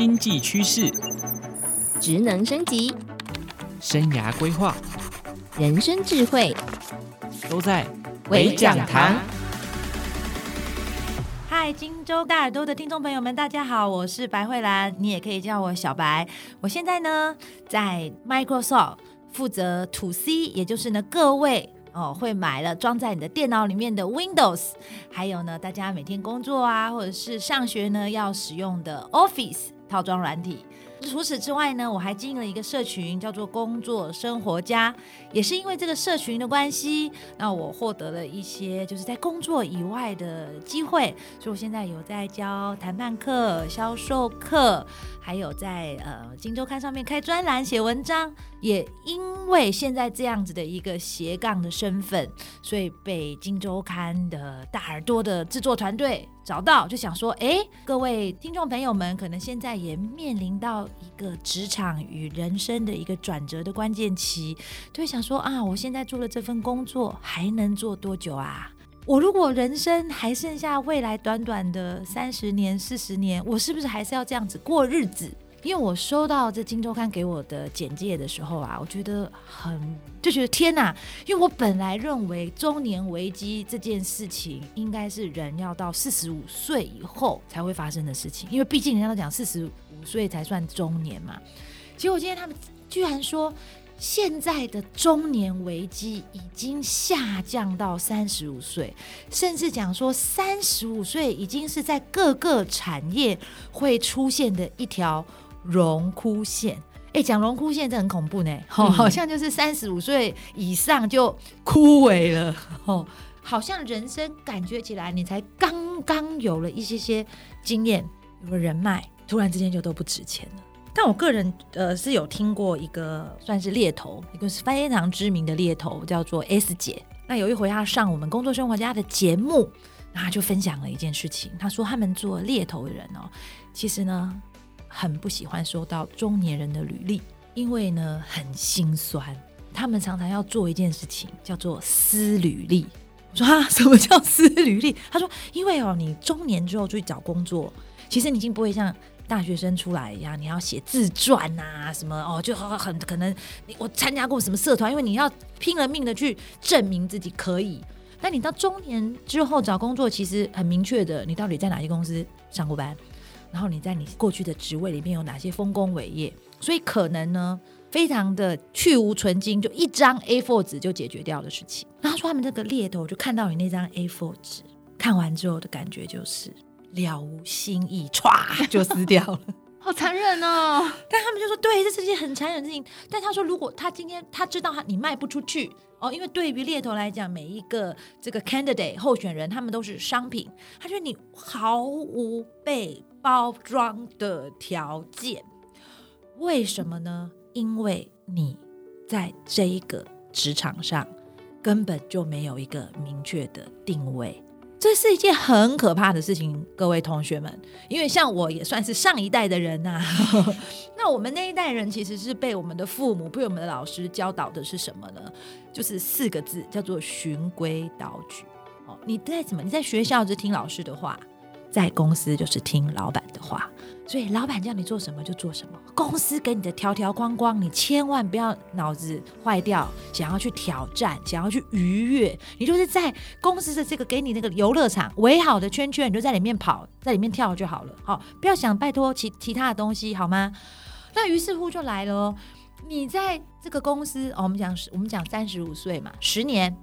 经济趋势、职能升级、生涯规划、人生智慧，都在微讲堂。嗨，荆州大耳朵的听众朋友们，大家好，我是白慧兰，你也可以叫我小白。我现在呢，在 Microsoft 负责 To C，也就是呢，各位。哦，会买了装在你的电脑里面的 Windows，还有呢，大家每天工作啊，或者是上学呢要使用的 Office 套装软体。除此之外呢，我还经营了一个社群，叫做“工作生活家”。也是因为这个社群的关系，那我获得了一些就是在工作以外的机会。所以我现在有在教谈判课、销售课，还有在呃《荆州刊》上面开专栏、写文章。也因为现在这样子的一个斜杠的身份，所以被《今周刊》的大耳朵的制作团队找到，就想说：哎，各位听众朋友们，可能现在也面临到一个职场与人生的一个转折的关键期，就想说啊，我现在做了这份工作，还能做多久啊？我如果人生还剩下未来短短的三十年、四十年，我是不是还是要这样子过日子？因为我收到这《金周刊》给我的简介的时候啊，我觉得很就觉得天哪！因为我本来认为中年危机这件事情应该是人要到四十五岁以后才会发生的事情，因为毕竟人家都讲四十五岁才算中年嘛。结果今天他们居然说，现在的中年危机已经下降到三十五岁，甚至讲说三十五岁已经是在各个产业会出现的一条。荣枯线，哎，讲荣枯线这很恐怖呢，哦，好像就是三十五岁以上就枯萎了，哦，好像人生感觉起来，你才刚刚有了一些些经验，有了人脉，突然之间就都不值钱了。但我个人呃是有听过一个算是猎头，一个是非常知名的猎头，叫做 S 姐。那有一回她上我们工作生活家的节目，然后就分享了一件事情，她说他们做猎头的人哦，其实呢。很不喜欢收到中年人的履历，因为呢很心酸。他们常常要做一件事情，叫做撕履历。我说啊，什么叫撕履历？他说，因为哦，你中年之后出去找工作，其实你已经不会像大学生出来一样，你要写自传啊什么哦，就很很可能你我参加过什么社团，因为你要拼了命的去证明自己可以。那你到中年之后找工作，其实很明确的，你到底在哪些公司上过班？然后你在你过去的职位里面有哪些丰功伟业？所以可能呢，非常的去无存菁，就一张 A4 纸就解决掉的事情。然后说他们这个猎头就看到你那张 A4 纸，看完之后的感觉就是了无新意，歘就撕掉了，好残忍哦！但他们就说，对，这是件很残忍的事情。但他说，如果他今天他知道他你卖不出去。哦，因为对于猎头来讲，每一个这个 candidate 候选人，他们都是商品。他觉得你毫无被包装的条件，为什么呢？因为你在这一个职场上根本就没有一个明确的定位。这是一件很可怕的事情，各位同学们，因为像我也算是上一代的人呐、那我们那一代人其实是被我们的父母、被我们的老师教导的是什么呢？就是四个字，叫做循规蹈矩。哦，你在怎么？你在学校就听老师的话。在公司就是听老板的话，所以老板叫你做什么就做什么。公司给你的条条框框，你千万不要脑子坏掉，想要去挑战，想要去逾越。你就是在公司的这个给你那个游乐场围好的圈圈，你就在里面跑，在里面跳就好了。好，不要想拜托其其他的东西，好吗？那于是乎就来了。你在这个公司，哦，我们讲我们讲三十五岁嘛，十年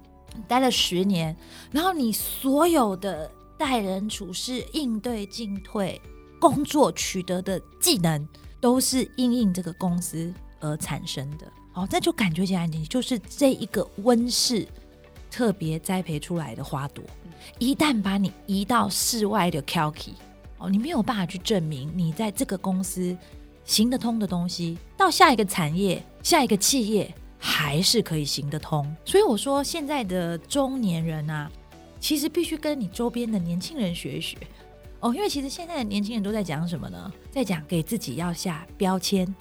待了十年，然后你所有的。待人处事、应对进退、工作取得的技能，都是因应这个公司而产生的。哦，那就感觉起来，你就是这一个温室特别栽培出来的花朵。一旦把你移到室外的 Kalki，哦，你没有办法去证明你在这个公司行得通的东西，到下一个产业、下一个企业还是可以行得通。所以我说，现在的中年人啊。其实必须跟你周边的年轻人学一学哦，因为其实现在的年轻人都在讲什么呢？在讲给自己要下标签，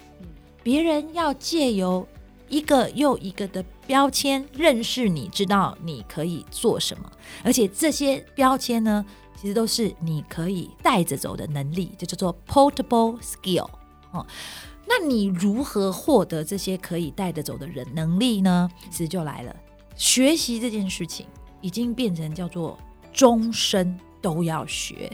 别人要借由一个又一个的标签认识你，知道你可以做什么，而且这些标签呢，其实都是你可以带着走的能力，就叫做 portable skill 哦。那你如何获得这些可以带着走的人能力呢？其实就来了，学习这件事情已经变成叫做终身都要学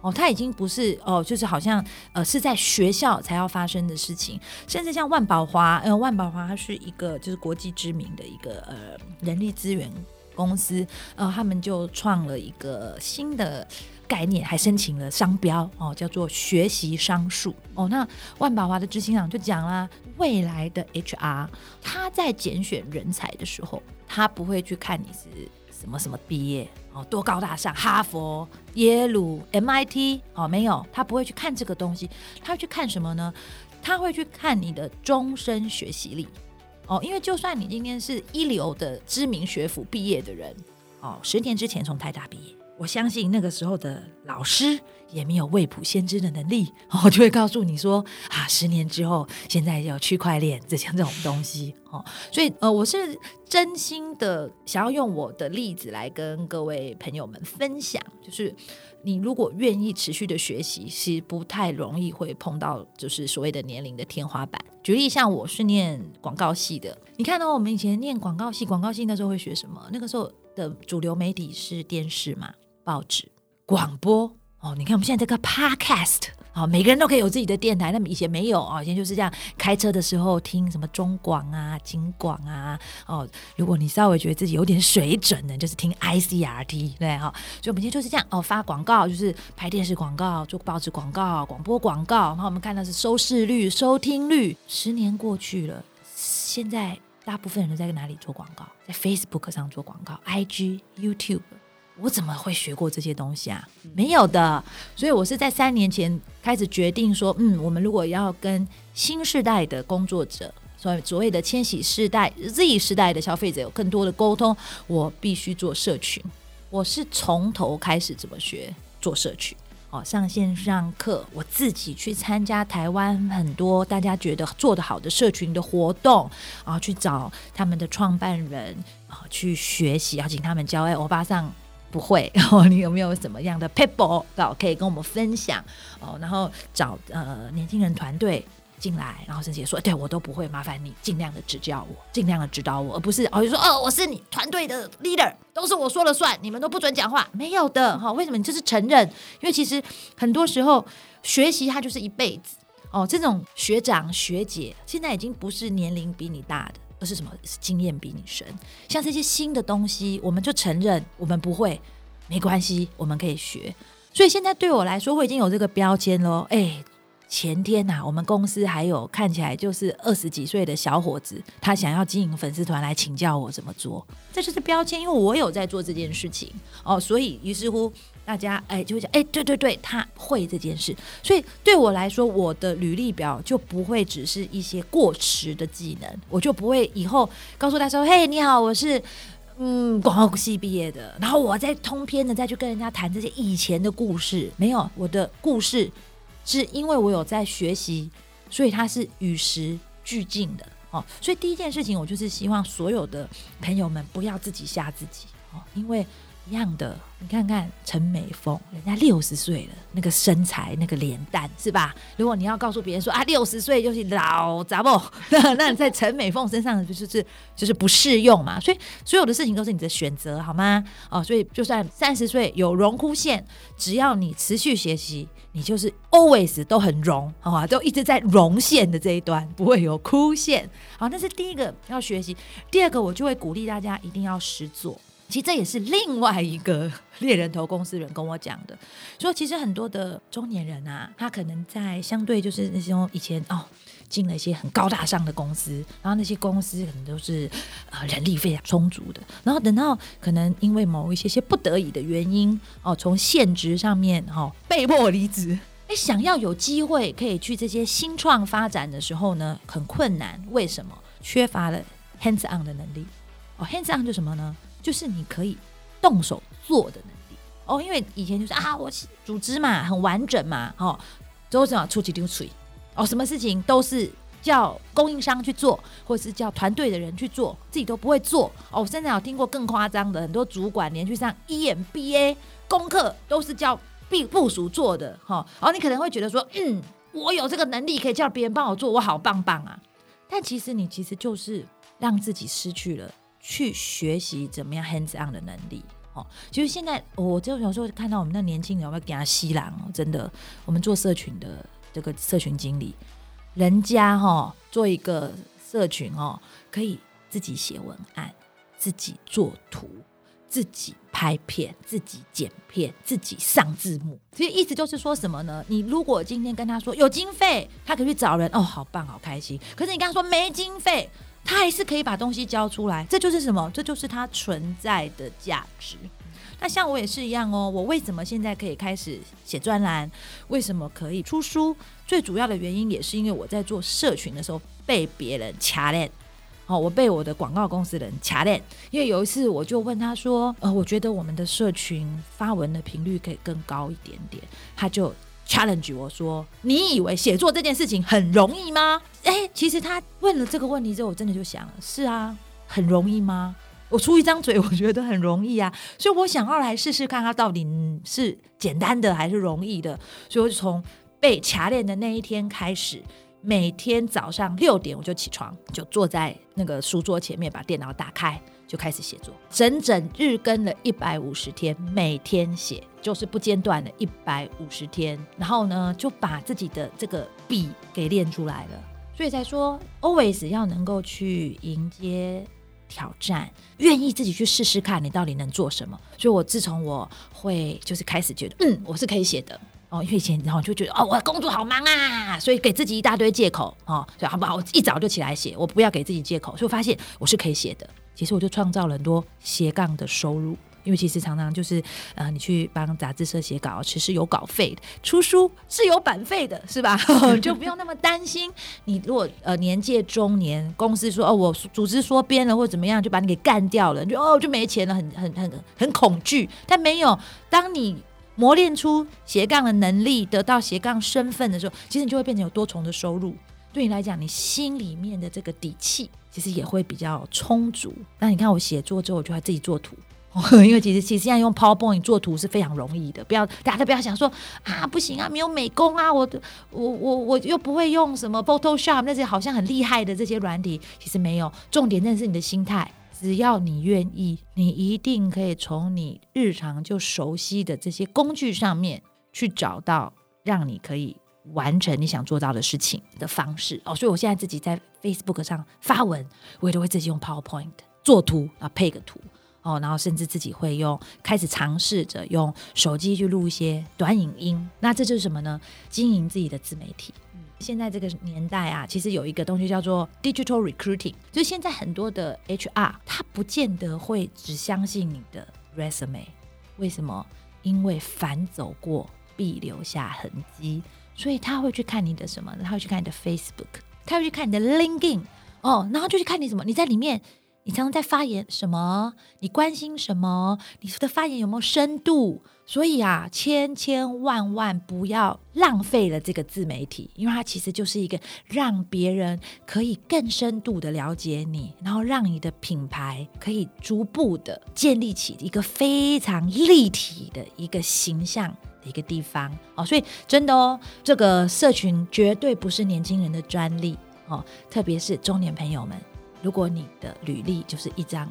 哦，它已经不是哦，就是好像呃是在学校才要发生的事情，甚至像万宝华，呃，万宝华它是一个就是国际知名的一个呃人力资源公司，呃，他们就创了一个新的。概念还申请了商标哦，叫做学习商数哦。那万宝华的执行长就讲啦，未来的 HR 他在拣选人才的时候，他不会去看你是什么什么毕业哦，多高大上，哈佛、耶鲁、MIT 哦，没有，他不会去看这个东西，他会去看什么呢？他会去看你的终身学习力哦，因为就算你今天是一流的知名学府毕业的人哦，十年之前从台大毕业。我相信那个时候的老师也没有未卜先知的能力，我 就会告诉你说啊，十年之后，现在有区块链这些这种东西 哦，所以呃，我是真心的想要用我的例子来跟各位朋友们分享，就是你如果愿意持续的学习，是不太容易会碰到就是所谓的年龄的天花板。举例像我是念广告系的，你看到我们以前念广告系，广告系那时候会学什么？那个时候的主流媒体是电视嘛。报纸、广播哦，你看我们现在这个 podcast 好，每个人都可以有自己的电台。那么以前没有啊，以前就是这样，开车的时候听什么中广啊、京广啊哦。如果你稍微觉得自己有点水准的，就是听 ICRT 对哈、所以我们今天就是这样哦，发广告就是拍电视广告、做报纸广告、广播广告。然后我们看到是收视率、收听率。十年过去了，现在大部分人都在哪里做广告？在 Facebook 上做广告，IG、YouTube。我怎么会学过这些东西啊？没有的，所以我是在三年前开始决定说，嗯，我们如果要跟新世代的工作者，所谓所谓的千禧世代、Z 世代的消费者有更多的沟通，我必须做社群。我是从头开始怎么学做社群，哦，上线上课，我自己去参加台湾很多大家觉得做得好的社群的活动，然后去找他们的创办人啊，去学习，要请他们教，哎，欧巴桑。不会，然后你有没有什么样的撇步可以跟我们分享哦？然后找呃年轻人团队进来，然后甚至也说，对我都不会，麻烦你尽量的指教我，尽量的指导我，而不是哦就说哦我是你团队的 leader，都是我说了算，你们都不准讲话，没有的哈、为什么？你这是承认，因为其实很多时候学习它就是一辈子哦。这种学长学姐现在已经不是年龄比你大的。而是什么？是经验比你深。像这些新的东西，我们就承认我们不会，没关系，我们可以学。所以现在对我来说，我已经有这个标签喽。哎，前天呐、我们公司还有看起来就是二十几岁的小伙子，他想要经营粉丝团来请教我怎么做。这就是标签，因为我有在做这件事情哦，所以于是乎。大家哎，就会讲哎，对对对，他会这件事，所以对我来说，我的履历表就不会只是一些过时的技能，我就不会以后告诉他说，嘿，你好，我是 嗯广告系毕业的，然后我再通篇的再去跟人家谈这些以前的故事，没有，我的故事是因为我有在学习，所以它是与时俱进的哦。所以第一件事情，我就是希望所有的朋友们不要自己吓自己哦，因为。一样的，你看看陈美凤，人家六十岁了，那个身材，那个脸蛋，是吧？如果你要告诉别人说啊，六十岁就是老杂不，那你在陈美凤身上就是是就是不适用嘛。所以所有的事情都是你的选择，好吗？哦，所以就算三十岁有荣枯线，只要你持续学习，你就是 always 都很荣，好吧？都一直在荣线的这一端，不会有枯线。好，那是第一个要学习。第二个，我就会鼓励大家一定要实做。其实这也是另外一个 猎人头公司人跟我讲的，说其实很多的中年人啊，他可能在相对就是那些以前哦进了一些很高大上的公司，然后那些公司可能都是呃人力非常充足的，然后等到可能因为某一些些不得已的原因哦，从现职上面哦被迫离职，哎，想要有机会可以去这些新创发展的时候呢，很困难，为什么？缺乏了 hands on 的能力哦，hands on 就什么呢？就是你可以动手做的能力哦，因为以前就是啊，我组织嘛很完整嘛，哦，都是要出去丢锤哦，什么事情都是叫供应商去做，或者是叫团队的人去做，自己都不会做哦。我现在有听过更夸张的，很多主管连去上 EMBA 功课都是叫部部属做的哈。哦，你可能会觉得说，嗯，我有这个能力可以叫别人帮我做，我好棒棒啊。但其实你其实就是让自己失去了去学习怎么样 hands on 的能力。哦，其实现在我就有时候看到我们那年轻人，我要给他吸狼哦，真的，我们做社群的这个社群经理。人家哈、做一个社群哦，可以自己写文案，自己做图，自己拍片，自己剪片，自己上字幕。其实意思就是说什么呢？你如果今天跟他说有经费，他可以去找人哦，好棒，好开心。可是你跟他说没经费，他还是可以把东西交出来。这就是什么？这就是他存在的价值。那像我也是一样哦，我为什么现在可以开始写专栏？为什么可以出书？最主要的原因也是因为我在做社群的时候被别人掐链，哦，我被我的广告公司人掐链。因为有一次我就问他说，呃，我觉得我们的社群发文的频率可以更高一点点，他就 challenge 我说，你以为写作这件事情很容易吗？诶，其实他问了这个问题之后，我真的就想，是啊，很容易吗？我出一张嘴，我觉得很容易啊，所以我想要来试试看，它到底是简单的还是容易的。所以我就从被卡链的那一天开始，每天早上六点我就起床，就坐在那个书桌前面，把电脑打开，就开始写作，整整日更了一百五十天，每天写就是不间断的一百五十天，然后呢，就把自己的这个笔给练出来了。所以才说，always 要能够去迎接。挑战，愿意自己去试试看，你到底能做什么？所以，我自从我会就是开始觉得，嗯，我是可以写的哦。因为以前然后就觉得，哦，我工作好忙啊，所以给自己一大堆借口哦。所以好不好？我一早就起来写，我不要给自己借口。所以我发现我是可以写的。其实我就创造了很多斜杠的收入。因为其实常常就是，呃，你去帮杂志社写稿，其实有稿费的；出书是有版费的，是吧？就不用那么担心。你如果呃年届中年，公司说哦，我组织缩编了或怎么样，就把你给干掉了，你就哦就没钱了，很很很很恐惧。但没有，当你磨练出斜杠的能力，得到斜杠身份的时候，其实你就会变成有多重的收入。对你来讲，你心里面的这个底气其实也会比较充足。那你看我写作之后，我就会自己做图。因为其实其实现在用 PowerPoint 做图是非常容易的，不要大家都不要想说啊不行啊没有美工啊，我我我我又不会用什么 Photoshop 那些好像很厉害的这些软体，其实没有。重点真的是你的心态，只要你愿意，你一定可以从你日常就熟悉的这些工具上面去找到让你可以完成你想做到的事情的方式哦。所以我现在自己在 Facebook 上发文，我也都会自己用 PowerPoint 做图啊，配个图。哦，然后甚至自己会用，开始尝试着用手机去录一些短影音。那这就是什么呢？经营自己的自媒体。嗯，现在这个年代啊，其实有一个东西叫做 digital recruiting，就是现在很多的 HR 他不见得会只相信你的 resume。为什么？因为凡走过必留下痕迹，所以他会去看你的什么？他会去看你的 Facebook，他会去看你的 LinkedIn。哦，然后就去看你什么？你在里面。你常常在发言什么？你关心什么？你的发言有没有深度？所以啊，千千万万不要浪费了这个自媒体，因为它其实就是一个让别人可以更深度的了解你，然后让你的品牌可以逐步的建立起一个非常立体的一个形象的一个地方哦。所以真的哦，这个社群绝对不是年轻人的专利哦，特别是中年朋友们。如果你的履历就是一张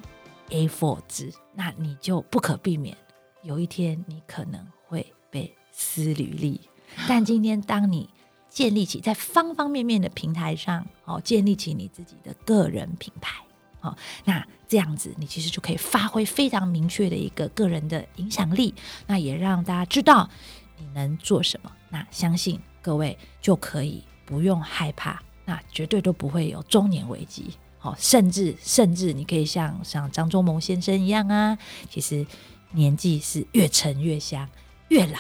A4 纸，那你就不可避免有一天你可能会被撕履历。但今天当你建立起在方方面面的平台上，哦，建立起你自己的个人品牌，哦，那这样子你其实就可以发挥非常明确的一个个人的影响力。那也让大家知道你能做什么。那相信各位就可以不用害怕，那绝对都不会有中年危机。好，甚至甚至你可以像像张忠谋先生一样啊，其实年纪是越沉越香，越老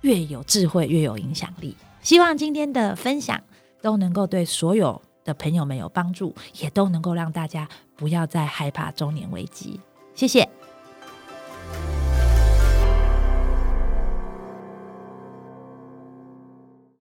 越有智慧，越有影响力。希望今天的分享都能够对所有的朋友们有帮助，也都能够让大家不要再害怕中年危机。谢谢。